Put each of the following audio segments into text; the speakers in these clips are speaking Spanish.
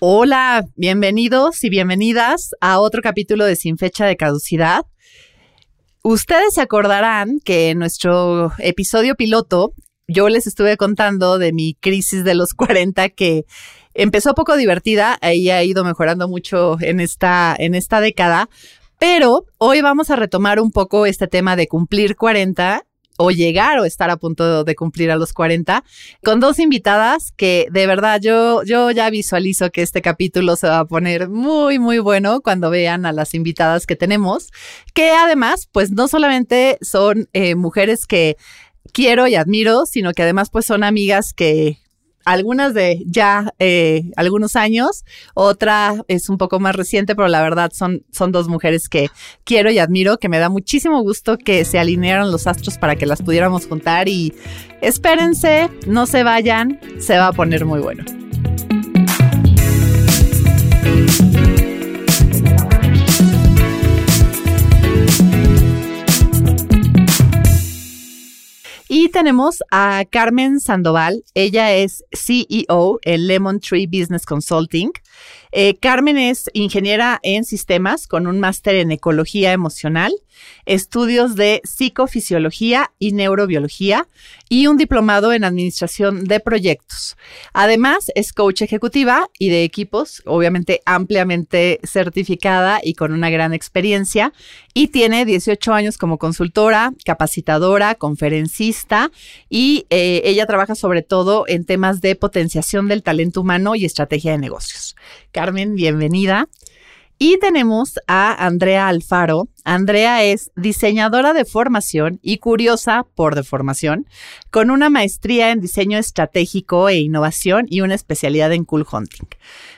Hola, bienvenidos y bienvenidas a otro capítulo de Sin Fecha de Caducidad. Ustedes se acordarán que en nuestro episodio piloto yo les estuve contando de mi crisis de los 40 que empezó poco divertida y ha ido mejorando mucho en esta, en esta década. Pero hoy vamos a retomar un poco este tema de cumplir 40 o llegar o estar a punto de cumplir a los 40 con dos invitadas que de verdad yo, yo ya visualizo que este capítulo se va a poner muy, muy bueno cuando vean a las invitadas que tenemos, que además pues no solamente son eh, mujeres que quiero y admiro, sino que además pues son amigas que algunas de ya eh, algunos años, otra es un poco más reciente, pero la verdad son, son dos mujeres que quiero y admiro, que me da muchísimo gusto que se alinearon los astros para que las pudiéramos juntar y espérense, no se vayan, se va a poner muy bueno. Y tenemos a Carmen Sandoval. Ella es CEO en Lemon Tree Business Consulting. Eh, Carmen es ingeniera en sistemas con un máster en ecología emocional, estudios de psicofisiología y neurobiología y un diplomado en administración de proyectos. Además, es coach ejecutiva y de equipos, obviamente ampliamente certificada y con una gran experiencia. Y tiene 18 años como consultora, capacitadora, conferencista y eh, ella trabaja sobre todo en temas de potenciación del talento humano y estrategia de negocios. Carmen, bienvenida. Y tenemos a Andrea Alfaro. Andrea es diseñadora de formación y curiosa por deformación, con una maestría en diseño estratégico e innovación y una especialidad en cool hunting.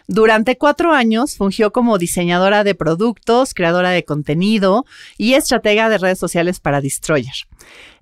Durante cuatro años fungió como diseñadora de productos, creadora de contenido y estratega de redes sociales para Destroyer.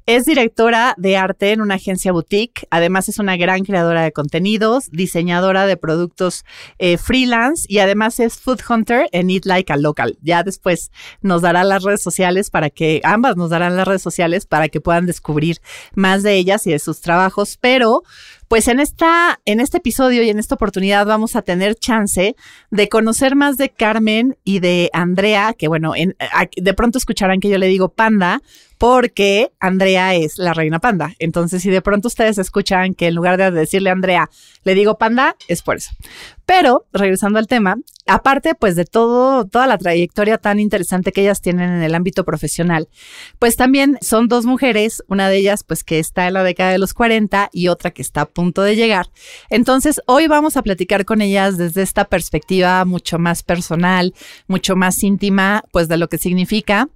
Es directora de arte en una agencia boutique. Además, es una gran creadora de contenidos, diseñadora de productos eh, freelance y además es food hunter en Eat Like a Local. Ya después nos dará las redes sociales para que ambas nos darán las redes sociales para que puedan descubrir más de ellas y de sus trabajos. Pero pues en esta, en este episodio y en esta oportunidad vamos a tener chance de conocer más de Carmen y de Andrea, que bueno, de pronto escucharán que yo le digo panda, porque Andrea es la reina panda. Entonces, si de pronto ustedes escuchan que en lugar de decirle a Andrea, le digo panda, es por eso. Pero, regresando al tema, aparte pues de todo, toda la trayectoria tan interesante que ellas tienen en el ámbito profesional, pues también son dos mujeres, una de ellas pues que está en la década de los 40 y otra que está a punto de llegar. Entonces, hoy vamos a platicar con ellas desde esta perspectiva mucho más personal, mucho más íntima, pues de lo que significa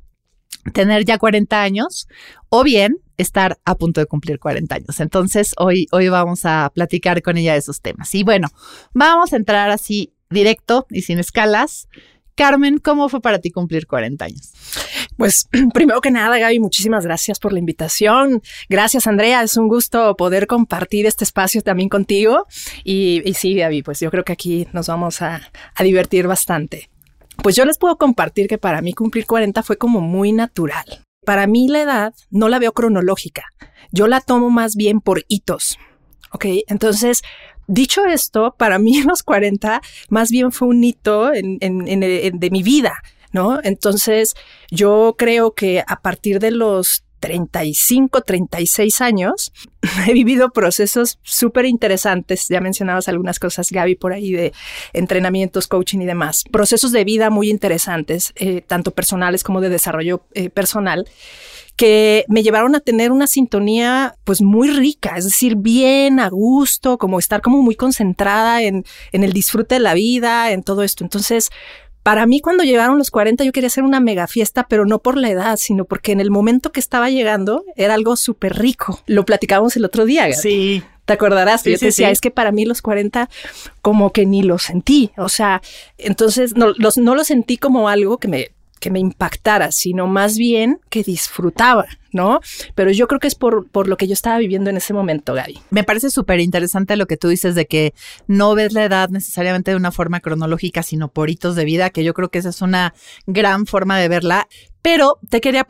tener ya 40 años o bien estar a punto de cumplir 40 años. Entonces, hoy, hoy vamos a platicar con ella de esos temas. Y bueno, vamos a entrar así directo y sin escalas. Carmen, ¿cómo fue para ti cumplir 40 años? Pues primero que nada, Gaby, muchísimas gracias por la invitación. Gracias, Andrea. Es un gusto poder compartir este espacio también contigo. Y, sí, Gaby, pues yo creo que aquí nos vamos a divertir bastante. Pues yo les puedo compartir que para mí cumplir 40 fue como muy natural. Para mí la edad no la veo cronológica, yo la tomo más bien por hitos. Ok, entonces, dicho esto, para mí los 40 más bien fue un hito en, de mi vida, ¿no? Entonces, yo creo que a partir de los 35, 36 años, he vivido procesos súper interesantes. Ya mencionabas algunas cosas, Gaby, por ahí de entrenamientos, coaching y demás. Procesos de vida muy interesantes, eh, tanto personales como de desarrollo eh, personal que me llevaron a tener una sintonía pues muy rica, es decir, bien a gusto, como estar como muy concentrada en, en el disfrute de la vida, en todo esto. Entonces, para mí, cuando llegaron los 40, yo quería hacer una mega fiesta, pero no por la edad, sino porque en el momento que estaba llegando era algo súper rico. Lo platicábamos el otro día. Sí. ¿Te acordarás? yo te decía, es que para mí los 40 como que ni lo sentí. O sea, entonces no, no lo sentí como algo que me, que me impactara, sino más bien que disfrutaba ¿no? Pero yo creo que es por, por lo que yo estaba viviendo en ese momento, Gaby. Me parece súper interesante lo que tú dices de que no ves la edad necesariamente de una forma cronológica, sino por hitos de vida, que yo creo que esa es una gran forma de verla. Pero te quería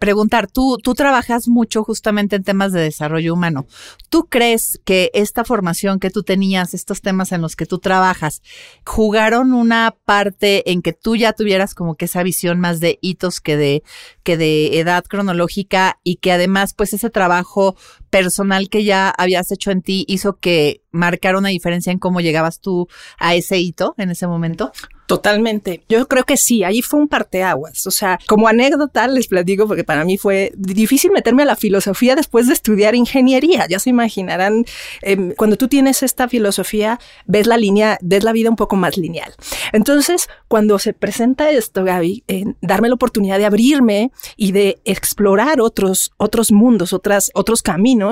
preguntar, tú, tú trabajas mucho justamente en temas de desarrollo humano. ¿Tú crees que esta formación que tú tenías, estos temas en los que tú trabajas, jugaron una parte en que tú ya tuvieras como que esa visión más de hitos que de, que de edad cronológica y que además pues ese trabajo personal que ya habías hecho en ti hizo que marcara una diferencia en cómo llegabas tú a ese hito en ese momento? Totalmente. Yo creo que sí, ahí fue un parteaguas. O sea, como anécdota les platico porque para mí fue difícil meterme a la filosofía después de estudiar ingeniería. Ya se imaginarán, em, cuando tú tienes esta filosofía, ves la línea, ves la vida un poco más lineal. Entonces, cuando se presenta esto, Gaby, darme la oportunidad de abrirme y de explorar otros, otros mundos, otras, otros caminos,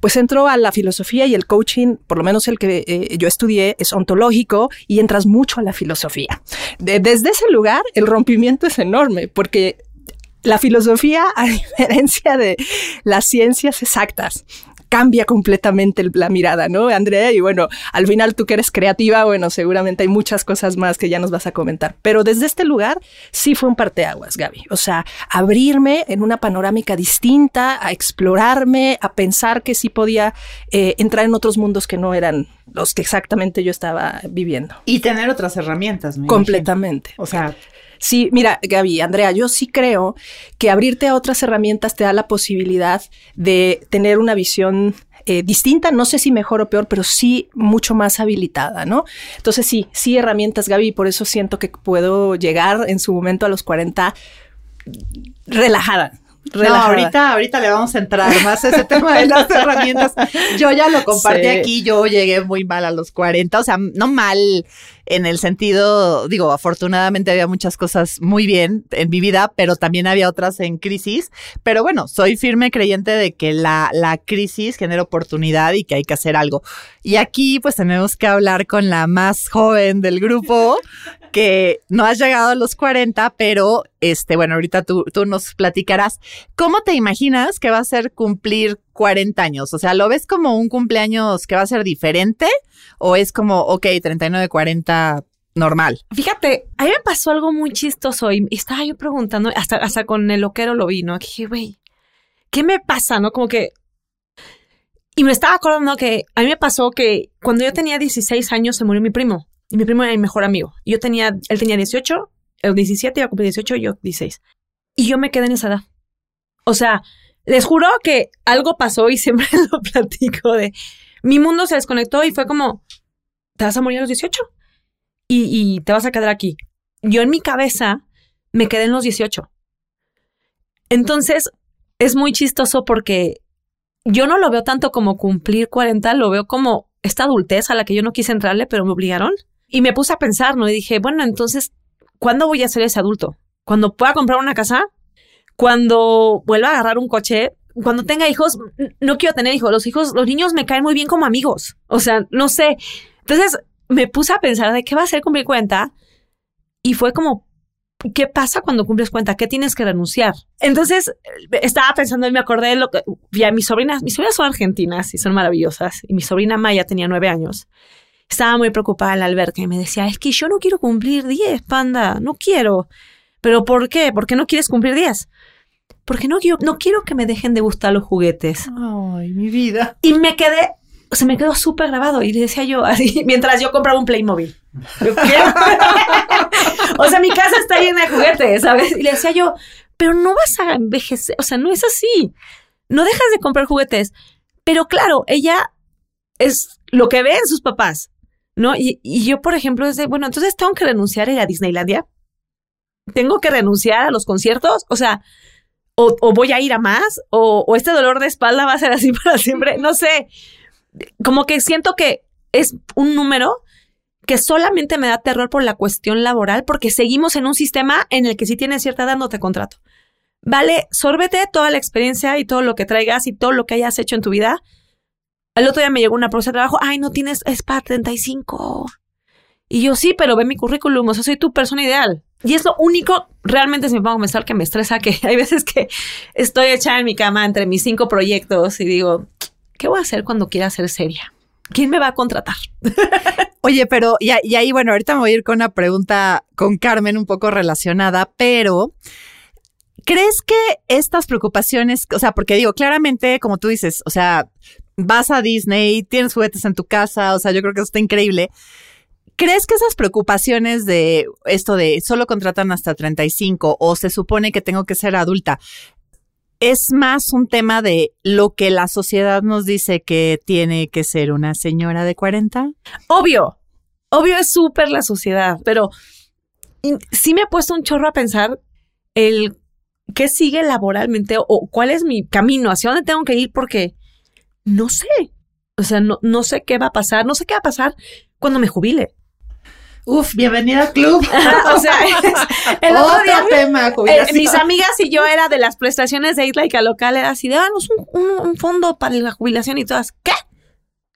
pues entro a la filosofía y el coaching, por lo menos el que eh, yo estudié, es ontológico y entras mucho a la filosofía. Desde ese lugar, el rompimiento es enorme porque la filosofía, a diferencia de las ciencias exactas, cambia completamente la mirada, ¿no, Andrea? Y bueno, al final tú que eres creativa, bueno, seguramente hay muchas cosas más que ya nos vas a comentar. Pero desde este lugar sí fue un parteaguas, Gaby. O sea, abrirme en una panorámica distinta, a explorarme, a pensar que sí podía eh, entrar en otros mundos que no eran los que exactamente yo estaba viviendo. Y tener otras herramientas. Completamente. O sea, Sí, mira, Gaby, Andrea, yo sí creo que abrirte a otras herramientas te da la posibilidad de tener una visión eh, distinta, no sé si mejor o peor, pero sí mucho más habilitada, ¿no? Entonces sí, sí herramientas, Gaby, por eso siento que puedo llegar en su momento a los 40 relajada, no, ahorita, ahorita le vamos a entrar más a ese tema de las herramientas. Yo ya lo compartí aquí, yo llegué muy mal a los 40, o sea, no mal en el sentido, digo, afortunadamente había muchas cosas muy bien en mi vida, pero también había otras en crisis. Pero bueno, soy firme creyente de que la, la crisis genera oportunidad y que hay que hacer algo. Y aquí pues tenemos que hablar con la más joven del grupo, que no has llegado a los 40, pero este, bueno, ahorita tú, tú nos platicarás. ¿Cómo te imaginas que va a ser cumplir 40 años? O sea, ¿lo ves como un cumpleaños que va a ser diferente? ¿O es como, ok, 39, 40 normal. Fíjate, a mí me pasó algo muy chistoso y estaba yo preguntando, hasta, hasta con el loquero lo vi, ¿no? dije, güey, ¿qué me pasa, no? Como que... Y me estaba acordando que a mí me pasó que cuando yo tenía 16 años se murió mi primo. Y mi primo era mi mejor amigo. Yo tenía, él tenía 18, el 17, iba a cumplir 18, yo 16. Y yo me quedé en esa edad. O sea, les juro que algo pasó y siempre lo platico de mi mundo se desconectó y fue como, te vas a morir a los 18 y, y te vas a quedar aquí. Yo en mi cabeza me quedé en los 18. Entonces, es muy chistoso porque yo no lo veo tanto como cumplir 40, lo veo como esta adultez a la que yo no quise entrarle, pero me obligaron. Y me puse a pensar, ¿no? Y dije, bueno, entonces, ¿cuándo voy a ser ese adulto? ¿Cuando pueda comprar una casa? ¿Cuando vuelva a agarrar un coche? cuando tenga hijos, no quiero tener hijos. Los hijos, los niños me caen muy bien como amigos. O sea, no sé. Entonces me puse a pensar de qué va a ser cumplir cuenta y fue como, ¿qué pasa cuando cumples cuenta? ¿Qué tienes que renunciar? Entonces estaba pensando y me acordé de lo que ya mis sobrinas, mis sobrinas son argentinas y son maravillosas y mi sobrina Maya tenía nueve años. Estaba muy preocupada en la alberca y me decía, es que yo no quiero cumplir diez, panda, no quiero. ¿Pero por qué? ¿Por qué no quieres cumplir diez? Porque no quiero, no quiero que me dejen de gustar los juguetes. Ay, mi vida. Y me quedé, se me quedó súper grabado y le decía yo así, mientras yo compraba un Playmobil. Yo quiero. o sea, mi casa está llena de juguetes, ¿sabes? Y le decía yo, pero no vas a envejecer, o sea, no es así. No dejas de comprar juguetes. Pero claro, ella es lo que ve en sus papás, ¿no? Y, y yo, por ejemplo, desde, bueno, entonces tengo que renunciar a ir a Disneylandia. Tengo que renunciar a los conciertos. O sea, o, voy a ir a más, o, este dolor de espalda va a ser así para siempre, no sé, como que siento que es un número que solamente me da terror por la cuestión laboral, porque seguimos en un sistema en el que si tienes cierta edad no te contrato. Vale, sórbete toda la experiencia y todo lo que traigas y todo lo que hayas hecho en tu vida. Al otro día me llegó una propuesta de trabajo, ay, no tienes, es para 35. Y yo sí, pero ve mi currículum, o sea, soy tu persona ideal. Y es lo único realmente si me pongo a que me estresa, que hay veces que estoy echada en mi cama entre mis cinco proyectos y digo, ¿qué voy a hacer cuando quiera ser seria? ¿Quién me va a contratar? Oye, pero y, y ahí, bueno, ahorita me voy a ir con una pregunta con Carmen un poco relacionada, pero ¿crees que estas preocupaciones, o sea, porque digo, claramente, como tú dices, o sea, vas a Disney, tienes juguetes en tu casa, o sea, yo creo que eso está increíble. ¿Crees que esas preocupaciones de esto de solo contratan hasta 35 o se supone que tengo que ser adulta, es más un tema de lo que la sociedad nos dice que tiene que ser una señora de 40? Obvio, obvio es súper la sociedad, pero sí me ha puesto un chorro a pensar el qué sigue laboralmente o cuál es mi camino, hacia dónde tengo que ir, porque no sé. O sea, no, no sé qué va a pasar, no sé qué va a pasar cuando me jubile. Uf, bienvenida al club. o sea, el otro día, tema, eh, mis amigas y yo era de las prestaciones de Isla local, era así de, danos un, un, fondo para la jubilación y todas, ¿qué?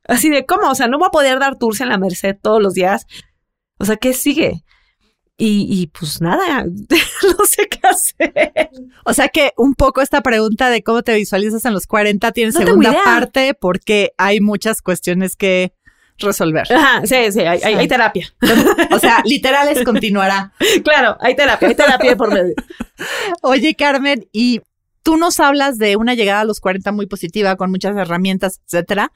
Así de, ¿cómo? O sea, no voy a poder dar tours en la Merced todos los días. O sea, ¿qué sigue? Y, y, pues nada, no sé qué hacer. O sea que un poco esta pregunta de cómo te visualizas en los 40 tiene segunda parte porque hay muchas cuestiones que resolver. Ajá, sí, sí, hay, hay, terapia. O sea, literal es continuará. Claro, hay terapia, hay terapia por medio. Oye, Carmen, y tú nos hablas de una llegada a los 40 muy positiva, con muchas herramientas, etcétera.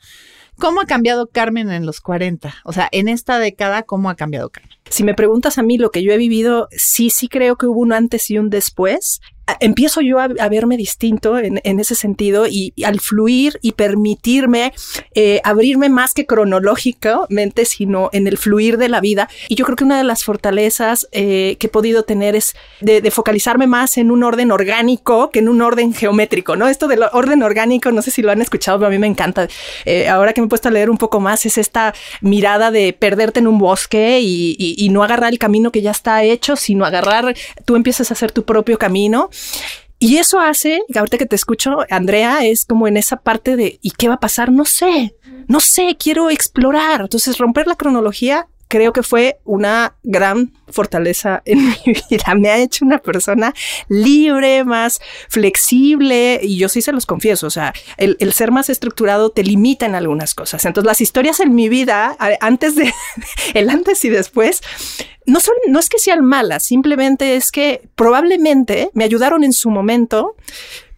¿Cómo ha cambiado Carmen en los 40? O sea, en esta década, ¿cómo ha cambiado Carmen? Si me preguntas a mí lo que yo he vivido, sí, sí creo que hubo un antes y un después empiezo yo a, verme distinto en, ese sentido y, al fluir y permitirme eh, abrirme más que cronológicamente, sino en el fluir de la vida. Y yo creo que una de las fortalezas eh, que he podido tener es de, focalizarme más en un orden orgánico que en un orden geométrico, ¿no? Esto del orden orgánico, no sé si lo han escuchado, pero a mí me encanta. Eh, ahora que me he puesto a leer un poco más, es esta mirada de perderte en un bosque y no agarrar el camino que ya está hecho, sino agarrar, tú empiezas a hacer tu propio camino y eso hace, ahorita que te escucho, Andrea, es como en esa parte de ¿y qué va a pasar? No sé, no sé, quiero explorar. Entonces, romper la cronología creo que fue una gran fortaleza en mi vida. Me ha hecho una persona libre, más flexible y yo sí se los confieso, o sea, el, ser más estructurado te limita en algunas cosas. Entonces las historias en mi vida, antes de, el antes y después, no son, no es que sean malas, simplemente es que probablemente me ayudaron en su momento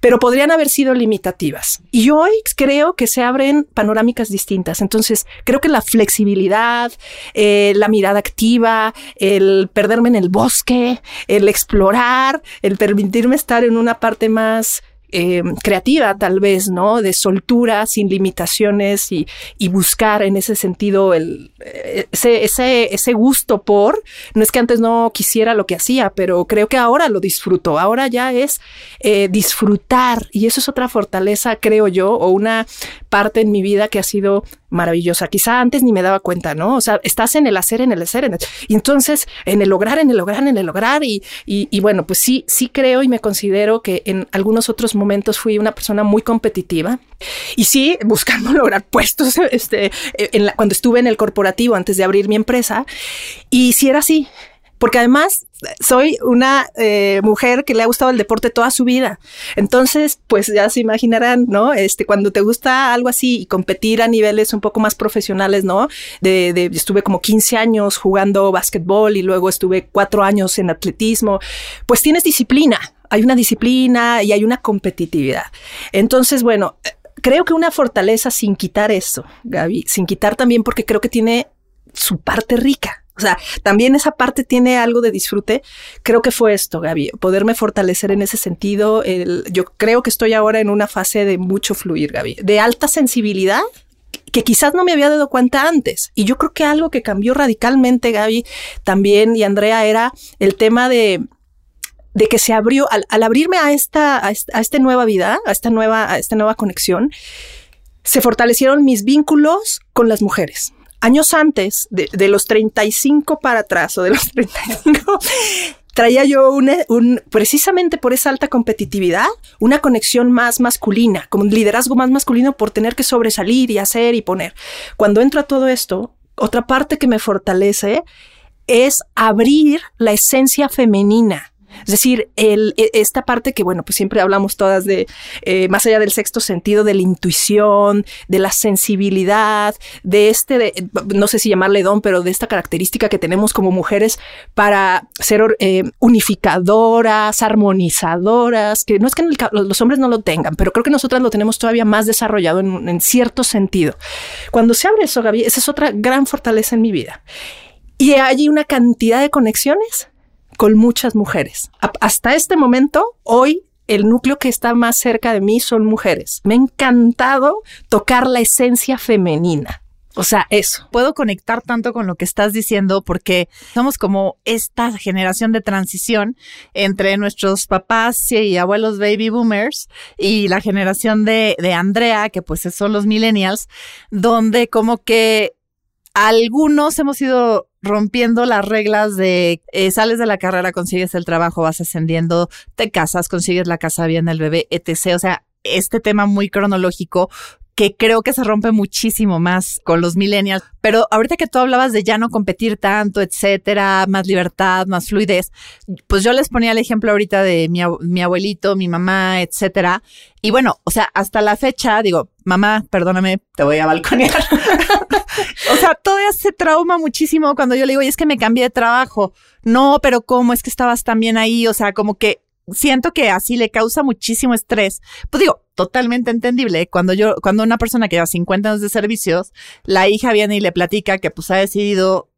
pero podrían haber sido limitativas. Y hoy creo que se abren panorámicas distintas. Entonces, creo que la flexibilidad, eh, la mirada activa, el perderme en el bosque, el explorar, el permitirme estar en una parte más eh, creativa tal vez, ¿no? De soltura, sin limitaciones y, buscar en ese sentido el, eh, ese, ese, ese, gusto por, no es que antes no quisiera lo que hacía, pero creo que ahora lo disfruto, ahora ya es eh, disfrutar y eso es otra fortaleza, creo yo, o una parte en mi vida que ha sido maravillosa. Quizá antes ni me daba cuenta, ¿no? O sea, estás en el hacer, en el hacer, en el, y entonces en el lograr, en el lograr, en el lograr. Y, y, bueno, pues sí, sí creo y me considero que en algunos otros momentos fui una persona muy competitiva. Y sí, buscando lograr puestos este, en cuando estuve en el corporativo antes de abrir mi empresa. Y si era así, porque además soy una eh, mujer que le ha gustado el deporte toda su vida. Entonces, pues ya se imaginarán, ¿no? Este, cuando te gusta algo así y competir a niveles un poco más profesionales, ¿no? De, de estuve como 15 años jugando básquetbol y luego estuve cuatro años en atletismo, pues tienes disciplina. Hay una disciplina y hay una competitividad. Entonces, bueno, creo que una fortaleza sin quitar eso, Gaby, sin quitar también porque creo que tiene su parte rica o sea, también esa parte tiene algo de disfrute. Creo que fue esto, Gaby, poderme fortalecer en ese sentido. yo creo que estoy ahora en una fase de mucho fluir, Gaby, de alta sensibilidad que quizás no me había dado cuenta antes. Y yo creo que algo que cambió radicalmente, Gaby, también y Andrea, era el tema de, que se abrió, al, abrirme a esta, a nueva vida, a esta nueva, a esta nueva conexión, se fortalecieron mis vínculos con las mujeres años antes, de, de, los 35 para atrás o de los 35, traía yo un, precisamente por esa alta competitividad, una conexión más masculina, como un liderazgo más masculino por tener que sobresalir y hacer y poner. Cuando entro a todo esto, otra parte que me fortalece es abrir la esencia femenina Es decir, e, esta parte que, bueno, pues siempre hablamos todas de, eh, más allá del sexto sentido, de la intuición, de la sensibilidad, de este, no sé si llamarle don, pero de esta característica que tenemos como mujeres para ser eh, unificadoras, armonizadoras, que no es que los hombres no lo tengan, pero creo que nosotras lo tenemos todavía más desarrollado en, en cierto sentido. Cuando se abre eso, Gaby, esa es otra gran fortaleza en mi vida. Y hay una cantidad de conexiones con muchas mujeres. Hasta este momento, hoy el núcleo que está más cerca de mí son mujeres. Me ha encantado tocar la esencia femenina. O sea, eso. Puedo conectar tanto con lo que estás diciendo porque somos como esta generación de transición entre nuestros papás y abuelos baby boomers y la generación de, de Andrea, que pues son los millennials, donde como que algunos hemos ido rompiendo las reglas de eh, sales de la carrera, consigues el trabajo, vas ascendiendo, te casas, consigues la casa bien, el bebé, etc. O sea, este tema muy cronológico creo que se rompe muchísimo más con los millennials. Pero ahorita que tú hablabas de ya no competir tanto, etcétera, más libertad, más fluidez, pues yo les ponía el ejemplo ahorita de mi, mi abuelito, mi mamá, etcétera. Y bueno, o sea, hasta la fecha, digo, mamá, perdóname, te voy a balconear. o sea, todavía se trauma muchísimo cuando yo le digo, y es que me cambié de trabajo. No, pero ¿cómo? Es que estabas también ahí. O sea, como que siento que así le causa muchísimo estrés. Pues digo, totalmente entendible. Cuando yo, cuando una persona que lleva 50 años de servicios, la hija viene y le platica que pues ha decidido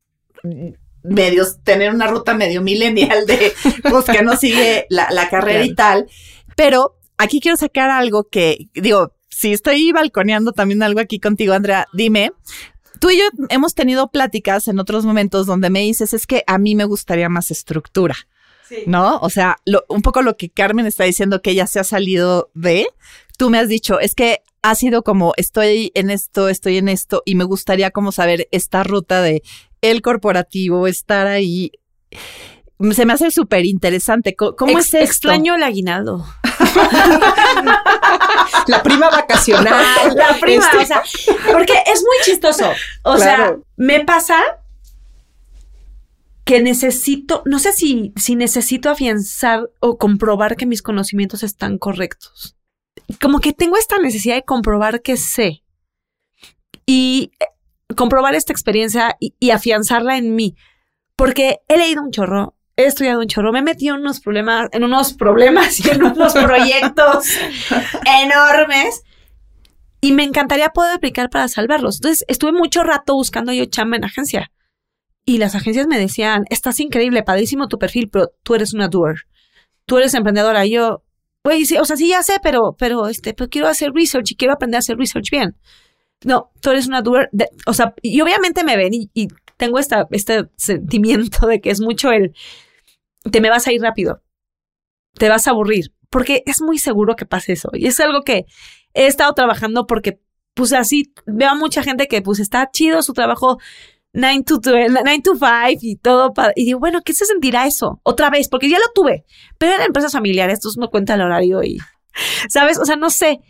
medios, tener una ruta medio milenial de pues que no sigue la, la carrera y tal. Pero aquí quiero sacar algo que, digo, si estoy balconeando también algo aquí contigo, Andrea, dime, tú y yo hemos tenido pláticas en otros momentos donde me dices, es que a mí me gustaría más estructura. ¿No? O sea, un poco lo que Carmen está diciendo que ella se ha salido de, tú me has dicho, es que ha sido como estoy en esto, estoy en esto y me gustaría como saber esta ruta de el corporativo, estar ahí. Se me hace súper interesante. ¿Cómo es esto? Extraño el aguinaldo. la prima vacacional. La prima, este. o sea, porque es muy chistoso. O sea, me pasa que necesito, no sé si, si necesito afianzar o comprobar que mis conocimientos están correctos. Como que tengo esta necesidad de comprobar que sé y eh, comprobar esta experiencia y, afianzarla en mí. Porque he leído un chorro, he estudiado un chorro, me he metido en unos problemas, en unos problemas y en unos proyectos enormes. Y me encantaría poder aplicar para salvarlos. Entonces, estuve mucho rato buscando yo chamba en agencia. Y las agencias me decían, estás increíble, padrísimo tu perfil, pero tú eres una doer. Tú eres emprendedora. Y yo, güey, sí, o sea, sí ya sé, pero, pero, este, pero quiero hacer research y quiero aprender a hacer research bien. No, tú eres una doer. o sea, y obviamente me ven y, tengo esta, este sentimiento de que es mucho el, te me vas a ir rápido. Te vas a aburrir. Porque es muy seguro que pase eso. Y es algo que he estado trabajando porque, pues así, veo a mucha gente que, pues está chido su trabajo 9 to, 9 to 5 y todo. y digo, bueno, ¿qué se sentirá eso? Otra vez, porque ya lo tuve, pero eran empresas familiares, entonces no cuenta el horario y, ¿sabes? O sea, no sé.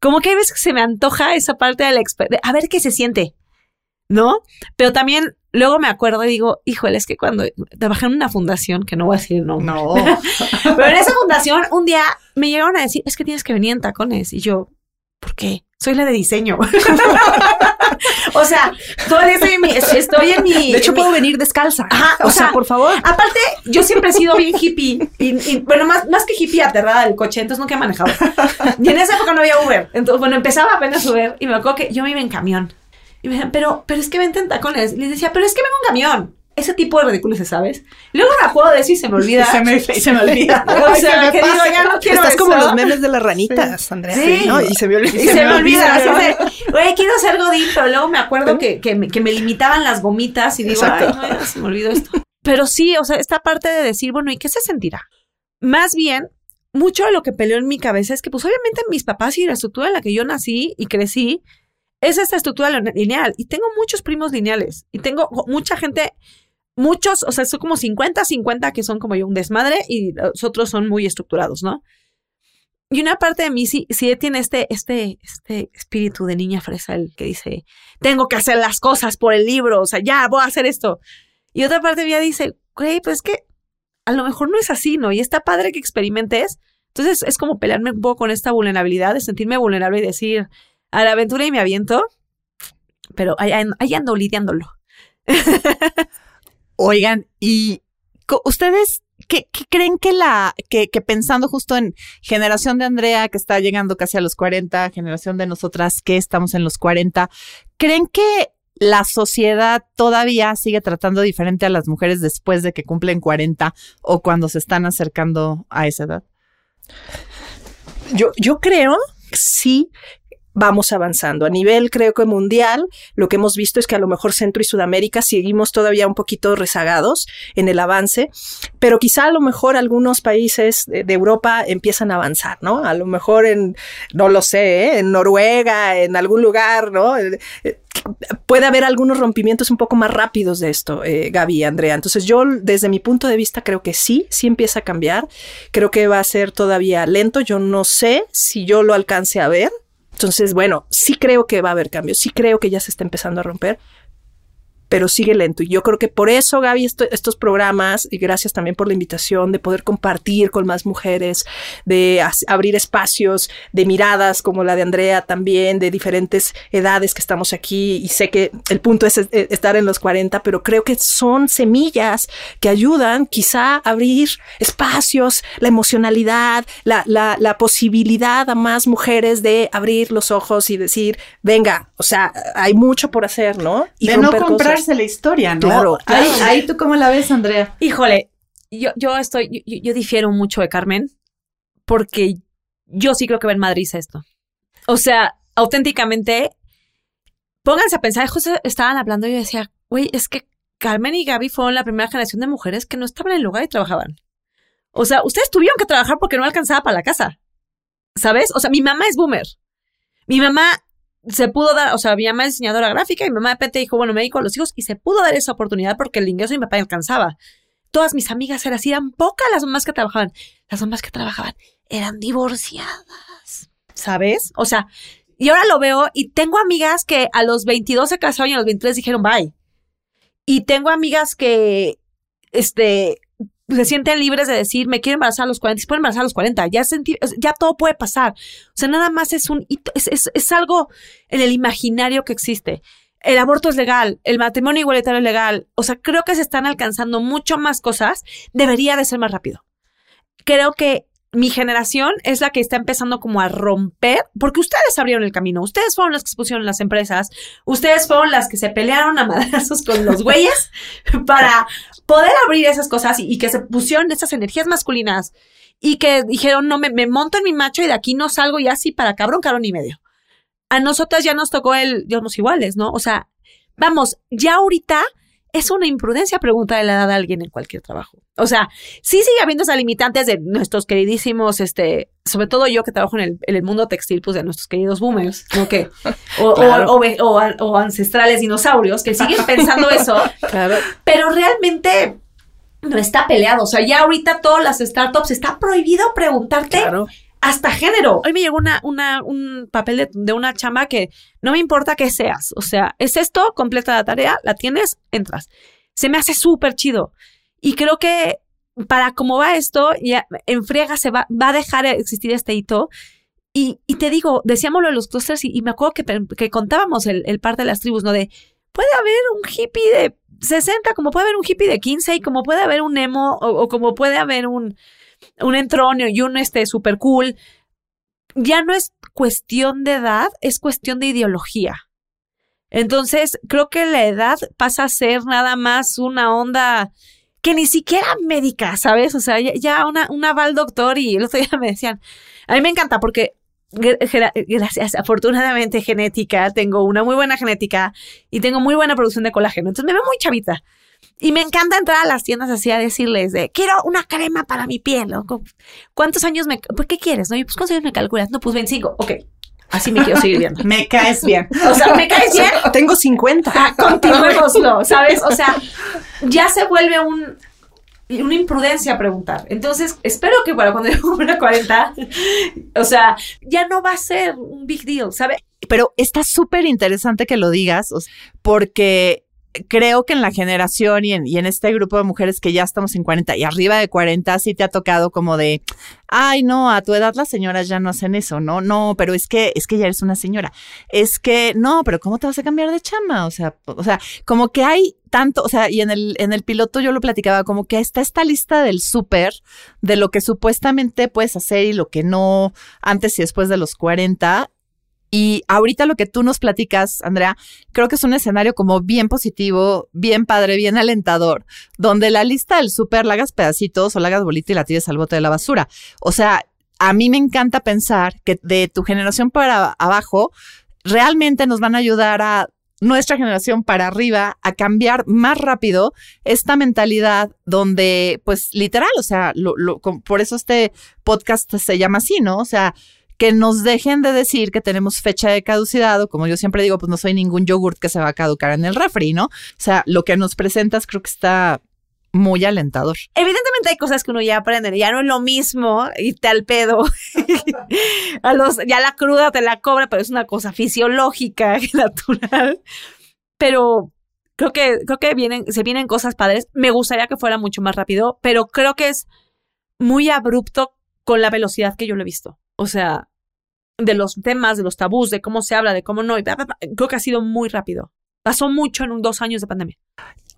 Como que hay veces que se me antoja esa parte de la experiencia, a ver qué se siente, ¿no? Pero también luego me acuerdo y digo, híjole, es que cuando trabajé en una fundación, que no voy a decir no. No. pero en esa fundación un día me llegaron a decir, es que tienes que venir en tacones. Y yo, ¿por qué? Soy la de diseño. o sea, todavía estoy en mi, estoy en mi. De hecho, puedo venir descalza. Ajá. O, sea, por favor. Aparte, yo siempre he sido bien hippie. Y, bueno, más, más que hippie aterrada del coche, entonces nunca he manejado. Y en esa época no había Uber. Entonces, bueno, empezaba apenas a Uber y me acuerdo que yo me iba en camión. Y me decían, pero, pero es que vente en tacones. Y les decía, pero es que vengo en camión ese tipo de ridiculeces, ¿sabes? Luego la puedo decir y se me olvida. se, me, se me olvida. o sea, que digo, ya no quiero Estás como los memes de las ranitas, Andrea. Sí. ¿no? Y se me olvida. Y se, me, olvida. Oye, quiero ser godín, pero luego me acuerdo que, que, me, que me limitaban las gomitas y digo, ay, no, se me olvidó esto. Pero sí, o sea, esta parte de decir, bueno, ¿y qué se sentirá? Más bien, mucho de lo que peleó en mi cabeza es que, pues, obviamente mis papás y la estructura en la que yo nací y crecí, es esta estructura lineal. Y tengo muchos primos lineales. Y tengo mucha gente muchos, o sea, son como 50, 50 que son como yo un desmadre y los otros son muy estructurados, ¿no? Y una parte de mí sí, sí tiene este, este, este espíritu de niña fresa, el que dice, tengo que hacer las cosas por el libro, o sea, ya voy a hacer esto. Y otra parte mía dice, güey, pues es que a lo mejor no es así, ¿no? Y está padre que experimentes. Entonces es como pelearme un poco con esta vulnerabilidad, de sentirme vulnerable y decir, a la aventura y me aviento, pero ahí, ahí ando lidiándolo. Oigan, y ustedes ¿Qué, creen que la, que, que, pensando justo en generación de Andrea que está llegando casi a los 40, generación de nosotras que estamos en los 40, creen que la sociedad todavía sigue tratando diferente a las mujeres después de que cumplen 40 o cuando se están acercando a esa edad? Yo, yo creo sí vamos avanzando. A nivel, creo que mundial, lo que hemos visto es que a lo mejor Centro y Sudamérica seguimos todavía un poquito rezagados en el avance, pero quizá a lo mejor algunos países de, Europa empiezan a avanzar, ¿no? A lo mejor en, no lo sé, ¿eh? en Noruega, en algún lugar, ¿no? Eh, eh, puede haber algunos rompimientos un poco más rápidos de esto, eh, Gaby Andrea. Entonces yo, desde mi punto de vista, creo que sí, sí empieza a cambiar. Creo que va a ser todavía lento. Yo no sé si yo lo alcance a ver, entonces, bueno, sí creo que va a haber cambios, sí creo que ya se está empezando a romper, pero sigue lento. Y yo creo que por eso, Gaby, estos programas, y gracias también por la invitación de poder compartir con más mujeres, de abrir espacios de miradas como la de Andrea también, de diferentes edades que estamos aquí. Y sé que el punto es estar en los 40, pero creo que son semillas que ayudan quizá a abrir espacios, la emocionalidad, la, la, la posibilidad a más mujeres de abrir los ojos y decir, venga, o sea, hay mucho por hacer, ¿no? Y de no comprar la historia, ¿no? Claro, Ahí, tú cómo la ves, Andrea. Híjole, yo, yo estoy, yo, difiero mucho de Carmen porque yo sí creo que va en Madrid esto. O sea, auténticamente, pónganse a pensar, justo estaban hablando y yo decía, güey, es que Carmen y Gaby fueron la primera generación de mujeres que no estaban en el lugar y trabajaban. O sea, ustedes tuvieron que trabajar porque no alcanzaba para la casa. ¿Sabes? O sea, mi mamá es boomer. Mi mamá se pudo dar, o sea, mi mamá es diseñadora gráfica y mi mamá de repente dijo, bueno, me dedico a los hijos y se pudo dar esa oportunidad porque el ingreso de mi papá alcanzaba. Todas mis amigas eran así, eran pocas las mamás que trabajaban. Las mamás que trabajaban eran divorciadas, ¿sabes? O sea, y ahora lo veo y tengo amigas que a los 22 se casaron y a los 23 dijeron bye. Y tengo amigas que, este, se sienten libres de decir, me quiero embarazar a los 40, se pueden embarazar a los 40, ya, ya todo puede pasar. O sea, nada más es un es, es, es, algo en el imaginario que existe. El aborto es legal, el matrimonio igualitario es legal. O sea, creo que se están alcanzando mucho más cosas. Debería de ser más rápido. Creo que mi generación es la que está empezando como a romper, porque ustedes abrieron el camino, ustedes fueron las que expusieron las empresas, ustedes fueron las que se pelearon a madrazos con los güeyes para poder abrir esas cosas y, que se pusieron esas energías masculinas y que dijeron, no, me, me, monto en mi macho y de aquí no salgo y así para cabrón, cabrón y medio. A nosotras ya nos tocó el, Dios iguales, ¿no? O sea, vamos, ya ahorita es una imprudencia preguntarle la edad a alguien en cualquier trabajo. O sea, sí sigue habiendo esas limitantes de nuestros queridísimos, este, sobre todo yo que trabajo en el, mundo textil, pues de nuestros queridos boomers, ¿no? Que, o, o, ancestrales dinosaurios que siguen pensando eso. Claro. Pero realmente no está peleado. O sea, ya ahorita todas las startups está prohibido preguntarte claro hasta género. Hoy me llegó un papel de, una chamba que no me importa que seas. O sea, es esto, completa la tarea, la tienes, entras. Se me hace súper chido. Y creo que para cómo va esto, ya en friega se va, va a dejar de existir este hito. Y, y te digo, decíamos lo de los clusters y, me acuerdo que, que contábamos el, el parte de las tribus, ¿no? De, puede haber un hippie de 60, como puede haber un hippie de 15 y como puede haber un emo o como puede haber un un entronio y un este super cool, ya no es cuestión de edad, es cuestión de ideología. Entonces, creo que la edad pasa a ser nada más una onda que ni siquiera médica, ¿sabes? O sea, ya, una, una al doctor y el otro día me decían, a mí me encanta porque gracias, afortunadamente genética, tengo una muy buena genética y tengo muy buena producción de colágeno. Entonces me veo muy chavita. Y me encanta entrar a las tiendas así a decirles de, quiero una crema para mi piel. ¿Cuántos años me... Pues, ¿qué quieres? No, pues, ¿cuántos años me calculas? No, pues 25. Ok. Así me quiero seguir viendo. me caes bien. O sea, me caes bien. Tengo 50. Ah, continuémoslo, ¿sabes? O sea, ya se vuelve un, una imprudencia preguntar. Entonces, espero que para cuando yo una 40, o sea, ya no va a ser un big deal, ¿sabes? Pero está súper interesante que lo digas, porque creo que en la generación y en, y en este grupo de mujeres que ya estamos en 40 y arriba de 40, sí te ha tocado como de, ay, no, a tu edad las señoras ya no hacen eso, ¿no? No, pero es que, es que ya eres una señora. Es que, no, pero ¿cómo te vas a cambiar de chama? O sea, o sea, como que hay tanto, o sea, y en el, en el piloto yo lo platicaba, como que está esta lista del súper, de lo que supuestamente puedes hacer y lo que no antes y después de los 40, y ahorita lo que tú nos platicas, Andrea, creo que es un escenario como bien positivo, bien padre, bien alentador, donde la lista del súper la hagas pedacitos o la hagas bolita y la tires al bote de la basura. O sea, a mí me encanta pensar que de tu generación para abajo, realmente nos van a ayudar a nuestra generación para arriba a cambiar más rápido esta mentalidad donde, pues literal, o sea, por eso este podcast se llama así, ¿no? O sea, que nos dejen de decir que tenemos fecha de caducidad o como yo siempre digo, pues no soy ningún yogurt que se va a caducar en el refri, ¿no? O sea, lo que nos presentas creo que está muy alentador. Evidentemente hay cosas que uno ya aprende, ya no es lo mismo irte al pedo. a los, ya la cruda te la cobra, pero es una cosa fisiológica, natural. Pero creo que, creo que vienen, se vienen cosas padres. Me gustaría que fuera mucho más rápido, pero creo que es muy abrupto con la velocidad que yo lo he visto. O sea, de los temas, de los tabús, de cómo se habla, de cómo no. creo que ha sido muy rápido. Pasó mucho en un, dos años de pandemia.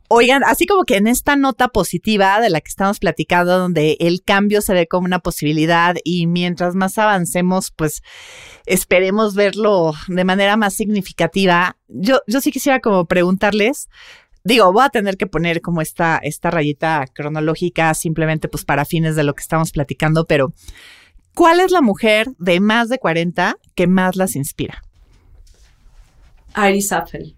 Oigan, así como que en esta nota positiva de la que estamos platicando, donde el cambio se ve como una posibilidad y mientras más avancemos, pues esperemos verlo de manera más significativa. Yo, yo sí quisiera como preguntarles, digo, voy a tener que poner como esta, esta rayita cronológica simplemente pues para fines de lo que estamos platicando, pero ¿Cuál es la mujer de más de 40 que más las inspira? Iris Apfel.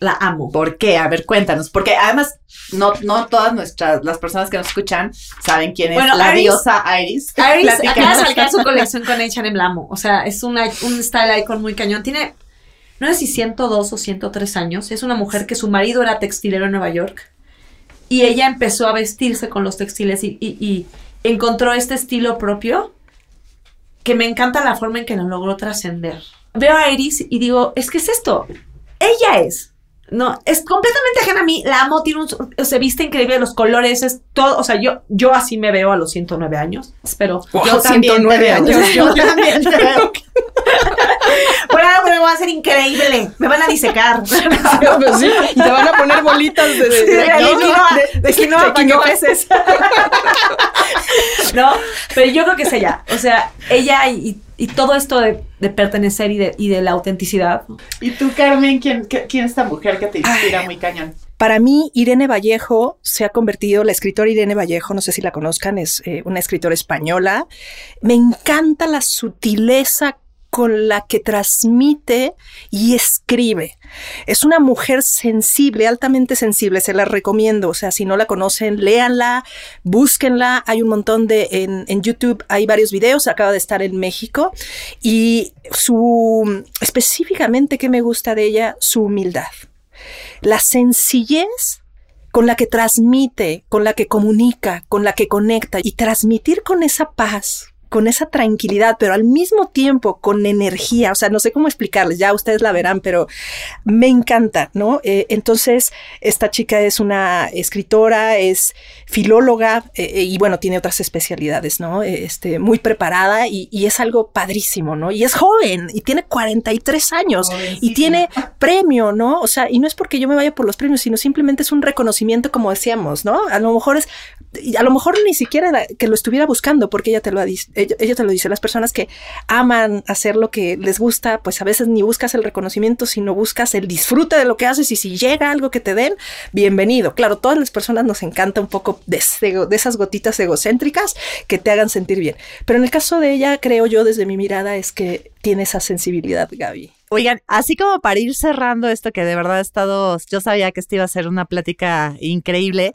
La amo. ¿Por qué? A ver, cuéntanos. Porque además, no, no todas nuestras, las personas que nos escuchan saben quién es la diosa Iris. Iris acaba de sacar su colección con H&M la amo. O sea, es una, un style icon muy cañón. Tiene, no sé si 102 o 103 años. Es una mujer que su marido era textilero en Nueva York. Y ella empezó a vestirse con los textiles y encontró este estilo propio que me encanta la forma en que lo logró trascender. Veo a Iris y digo, es que es esto. Ella es. No, es completamente ajena a mí. La amo, tiene un, se viste increíble, los colores, es todo. O sea, yo, yo así me veo a los 109 años. Pero yo también 109 años. Yo también te veo. bueno, me voy a hacer increíble. Me van a disecar. Pues y te van a poner bolitas de, de, de, de, quinoa para que no, pero yo creo que es ella. O sea, ella y, todo esto de, pertenecer y de, y de la autenticidad. ¿Y tú, Carmen, quién, quién es esta mujer que te inspira muy cañón? Para mí, Irene Vallejo se ha convertido, la escritora Irene Vallejo, no sé si la conozcan, es eh, una escritora española. Me encanta la sutileza con la que transmite y escribe. Es una mujer sensible, altamente sensible, se la recomiendo. O sea, si no la conocen, léanla, búsquenla. Hay un montón de, en, en YouTube hay varios videos, acaba de estar en México. Y su, específicamente, ¿qué me gusta de ella? Su humildad. La sencillez con la que transmite, con la que comunica, con la que conecta y transmitir con esa paz, con esa tranquilidad, pero al mismo tiempo con energía. O sea, no sé cómo explicarles, ya ustedes la verán, pero me encanta, ¿no? Eh, entonces, esta chica es una escritora, es filóloga eh, y bueno, tiene otras especialidades, ¿no? Este, muy preparada y, es algo padrísimo, ¿no? Y es joven y tiene 43 años y tiene premio, ¿no? O sea, y no es porque yo me vaya por los premios, sino simplemente es un reconocimiento, como decíamos, ¿no? A lo mejor es, a lo mejor ni siquiera que lo estuviera buscando porque ella te lo ha dicho ella, te lo dice, las personas que aman hacer lo que les gusta, pues a veces ni buscas el reconocimiento, sino buscas el disfrute de lo que haces y si llega algo que te den, bienvenido. Claro, todas las personas nos encanta un poco de, de esas gotitas egocéntricas que te hagan sentir bien. Pero en el caso de ella, creo yo desde mi mirada, es que tiene esa sensibilidad, Gaby. Oigan, así como para ir cerrando esto que de verdad he estado, yo sabía que esto iba a ser una plática increíble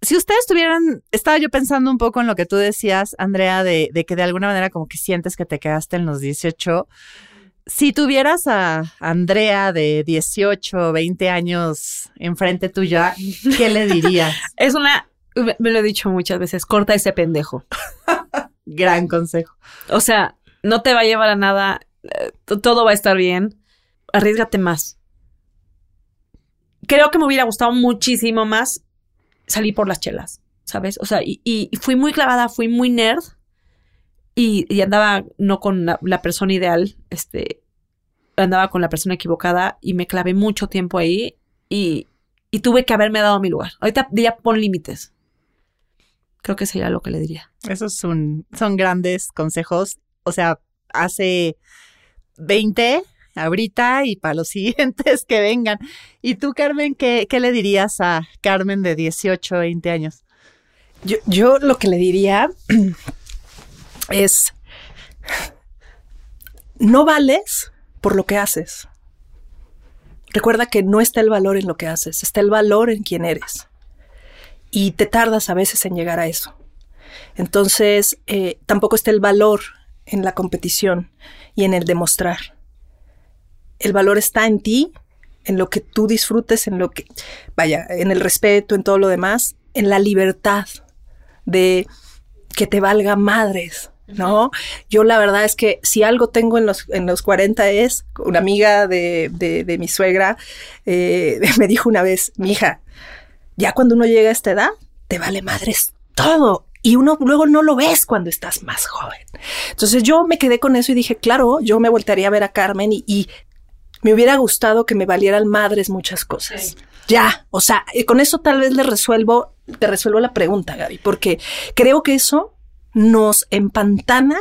si ustedes tuvieran, estaba yo pensando un poco en lo que tú decías, Andrea, de, de, que de alguna manera como que sientes que te quedaste en los 18. Si tuvieras a Andrea de 18, 20 años enfrente tuya, ¿qué le dirías? es una, me lo he dicho muchas veces, corta ese pendejo. Gran consejo. O sea, no te va a llevar a nada, eh, todo va a estar bien, arriesgate más. creo que me hubiera gustado muchísimo más salir por las chelas, ¿sabes? O sea, y, fui muy clavada, fui muy nerd y, andaba no con la, persona ideal, este, andaba con la persona equivocada y me clavé mucho tiempo ahí y, y tuve que haberme dado mi lugar. Ahorita diría pon límites. Creo que sería lo que le diría. Esos son, son grandes consejos. O sea, hace 20, ahorita y para los siguientes que vengan. ¿Y tú, Carmen, qué, le dirías a Carmen de 18, 20 años? Yo, yo lo que le diría es, no vales por lo que haces. Recuerda que no está el valor en lo que haces, está el valor en quién eres. Y te tardas a veces en llegar a eso. Entonces, eh, tampoco está el valor en la competición y en el demostrar. El valor está en ti, en lo que tú disfrutes, en lo que, vaya, en el respeto, en todo lo demás, en la libertad de que te valga madres, ¿no? Yo la verdad es que si algo tengo en los, en los 40 es, una amiga de, de, de mi suegra eh, me dijo una vez, mi hija, ya cuando uno llega a esta edad, te vale madres todo. Y uno luego no lo ves cuando estás más joven. Entonces yo me quedé con eso y dije, claro, yo me voltearía a ver a Carmen y, y me hubiera gustado que me valieran madres muchas cosas. Ya, o sea, con eso tal vez le resuelvo, te resuelvo la pregunta, Gaby, porque creo que eso nos empantana,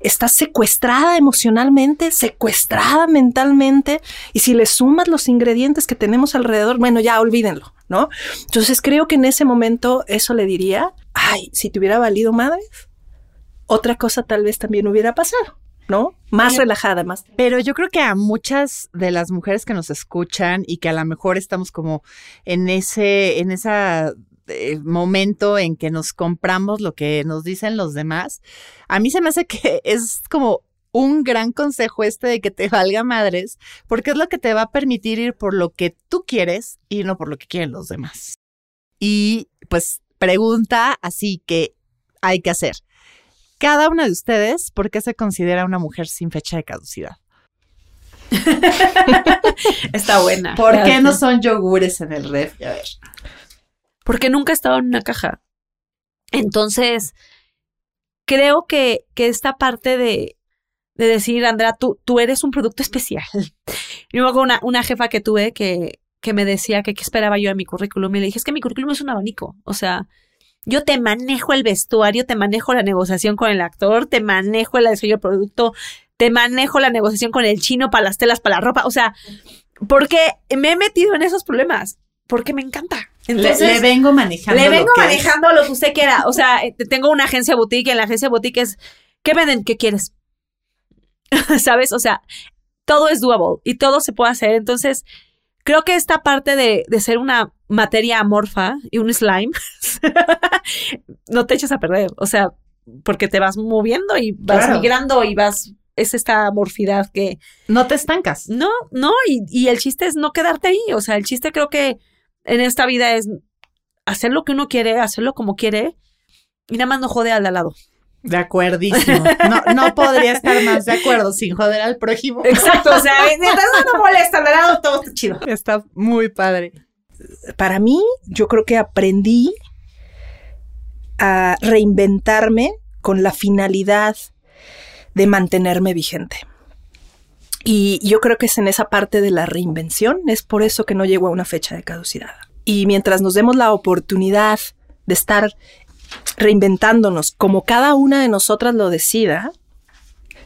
está secuestrada emocionalmente, secuestrada mentalmente, y si le sumas los ingredientes que tenemos alrededor, bueno, ya olvídenlo, ¿no? Entonces creo que en ese momento eso le diría, ay, si te hubiera valido madres, otra cosa tal vez también hubiera pasado. ¿No? Más relajada, más. Pero yo creo que a muchas de las mujeres que nos escuchan y que a lo mejor estamos como en ese, en esa eh, momento en que nos compramos lo que nos dicen los demás, a mí se me hace que es como un gran consejo este de que te valga madres, porque es lo que te va a permitir ir por lo que tú quieres y no por lo que quieren los demás. Y pues pregunta así que hay que hacer. Cada una de ustedes, ¿por qué se considera una mujer sin fecha de caducidad? Está buena. ¿Por qué no son yogures en el ref? A ver. Porque nunca he estado en una caja. Entonces, creo que, que esta parte de, de decir, Andrea, tú, tú eres un producto especial. Y luego una, una jefa que tuve que, que me decía que qué esperaba yo de mi currículum y le dije, es que mi currículum es un abanico. O sea, yo te manejo el vestuario, te manejo la negociación con el actor, te manejo el diseño del producto, te manejo la negociación con el chino para las telas, para la ropa. O sea, porque me he metido en esos problemas, porque me encanta. Entonces, le, le vengo manejando. Le vengo lo manejando es. lo que usted quiera. O sea, tengo una agencia boutique, en la agencia boutique es, ¿qué venden? ¿Qué quieres? ¿Sabes? O sea, todo es doable y todo se puede hacer. Entonces, creo que esta parte de, de ser una materia amorfa y un slime, no te echas a perder. O sea, porque te vas moviendo y vas claro. migrando y vas es esta amorfidad que no te estancas. No, no, y, y, el chiste es no quedarte ahí. O sea, el chiste creo que en esta vida es hacer lo que uno quiere, hacerlo como quiere y nada más no jode al de al lado. De acuerdísimo. No, no podría estar más de acuerdo sin joder al prójimo. Exacto. O sea, mientras no molesta al lado, todo está chido. Está muy padre. Para mí, yo creo que aprendí a reinventarme con la finalidad de mantenerme vigente. Y yo creo que es en esa parte de la reinvención, es por eso que no llego a una fecha de caducidad. Y mientras nos demos la oportunidad de estar reinventándonos como cada una de nosotras lo decida,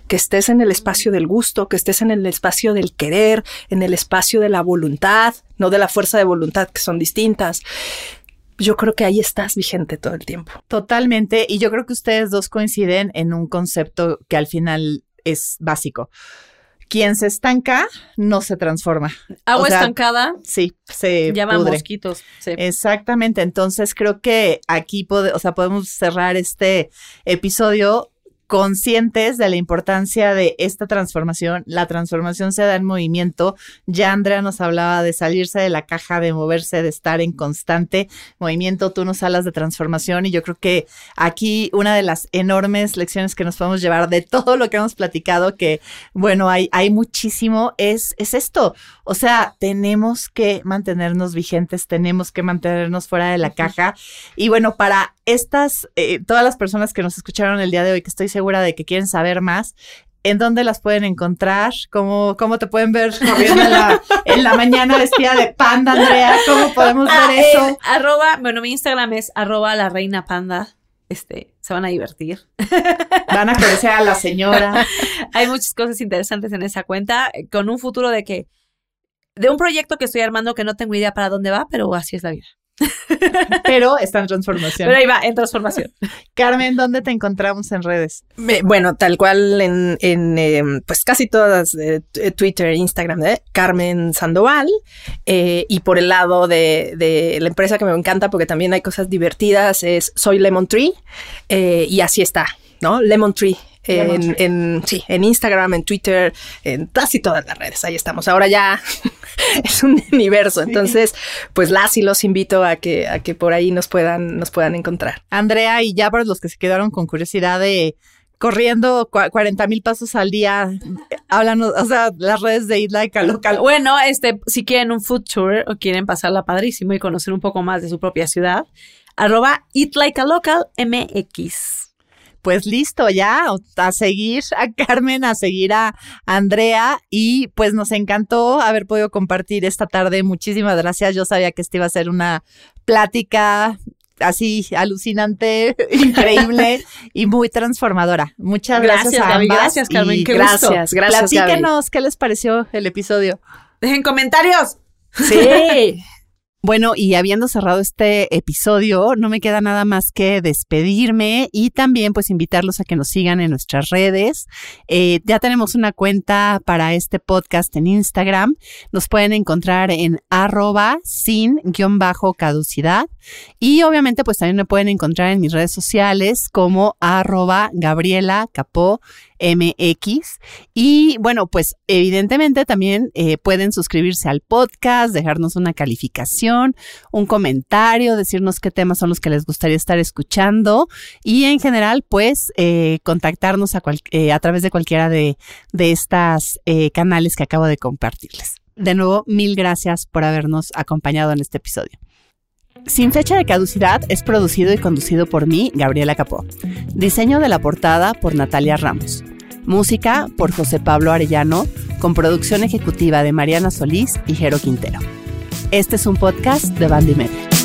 que estés en el espacio del gusto, que estés en el espacio del querer, en el espacio de la voluntad, no de la fuerza de voluntad, que son distintas. Yo creo que ahí estás vigente todo el tiempo. Totalmente. Y yo creo que ustedes dos coinciden en un concepto que al final es básico. Quien se estanca no se transforma. Agua o sea, estancada. Sí, se llama pudre. mosquitos. Sí. Exactamente. Entonces creo que aquí pode, o sea, podemos cerrar este episodio conscientes de la importancia de esta transformación. La transformación se da en movimiento. Ya Andrea nos hablaba de salirse de la caja, de moverse, de estar en constante movimiento. Tú nos hablas de transformación y yo creo que aquí una de las enormes lecciones que nos podemos llevar de todo lo que hemos platicado, que bueno, hay, hay muchísimo, es, es esto. O sea, tenemos que mantenernos vigentes, tenemos que mantenernos fuera de la caja. Y bueno, para estas, eh, todas las personas que nos escucharon el día de hoy, que estoy segura de que quieren saber más, ¿En dónde las pueden encontrar? ¿Cómo, cómo te pueden ver corriendo en la, en la mañana vestida de panda, Andrea? ¿Cómo podemos ver Ah, eso? eh, arroba, bueno, mi Instagram es arroba la reina panda. Este, se van a divertir. Van a conocer a la señora. Hay muchas cosas interesantes en esa cuenta, eh, con un futuro de que, de un proyecto que estoy armando que no tengo idea para dónde va, pero así es la vida. Pero está en transformación. Pero ahí va, en transformación. Carmen, ¿dónde te encontramos en redes? Me- Bueno, tal cual en, en, eh, pues casi todas, eh, t- Twitter, Instagram, de Carmen Sandoval. Eh, y por el lado de, de la empresa que me encanta, porque también hay cosas divertidas, es Soy Lemon Tree. eh, y así está, ¿no? Lemon Tree. En, en- sí, en Instagram, en Twitter, en casi todas las redes, ahí estamos. Ahora ya es un universo, entonces, pues las y los invito a que, a que por ahí nos puedan, nos puedan encontrar. Andrea, y ya para los que se quedaron con curiosidad de corriendo cua- 40 mil pasos al día, háblanos, o sea, las redes de Eat Like a Local. Bueno, este, si quieren un food tour o quieren pasarla padrísimo y conocer un poco más de su propia ciudad, arroba Eat Like a Local MX. Pues listo, ya a seguir a Carmen, a seguir a Andrea y pues nos encantó haber podido compartir esta tarde. Muchísimas gracias. Yo sabía que esta iba a ser una plática así alucinante, increíble y muy transformadora. Muchas gracias, Gracias, a Gaby. Gracias, Carmen. Qué gusto. Gracias, gracias. Gaby. Platíquenos qué les pareció el episodio. Dejen comentarios. Sí. Bueno, y habiendo cerrado este episodio, no me queda nada más que despedirme y también pues invitarlos a que nos sigan en nuestras redes. Eh, ya tenemos una cuenta para este podcast en Instagram. Nos pueden encontrar en arroba sin guion bajo caducidad. Y obviamente pues también me pueden encontrar en mis redes sociales como arroba Gabriela Capó MX. Y bueno, pues evidentemente también eh, pueden suscribirse al podcast, dejarnos una calificación, un comentario, decirnos qué temas son los que les gustaría estar escuchando y en general pues eh, contactarnos a, eh, a través de cualquiera de, de estas canales que acabo de compartirles. De nuevo, mil gracias por habernos acompañado en este episodio. Sin fecha de caducidad es producido y conducido por mí, Gabriela Capó. Diseño de la portada por Natalia Ramos. Música por José Pablo Arellano, con producción ejecutiva de Mariana Solís y Jero Quintero. Este es un podcast de Bandy Media.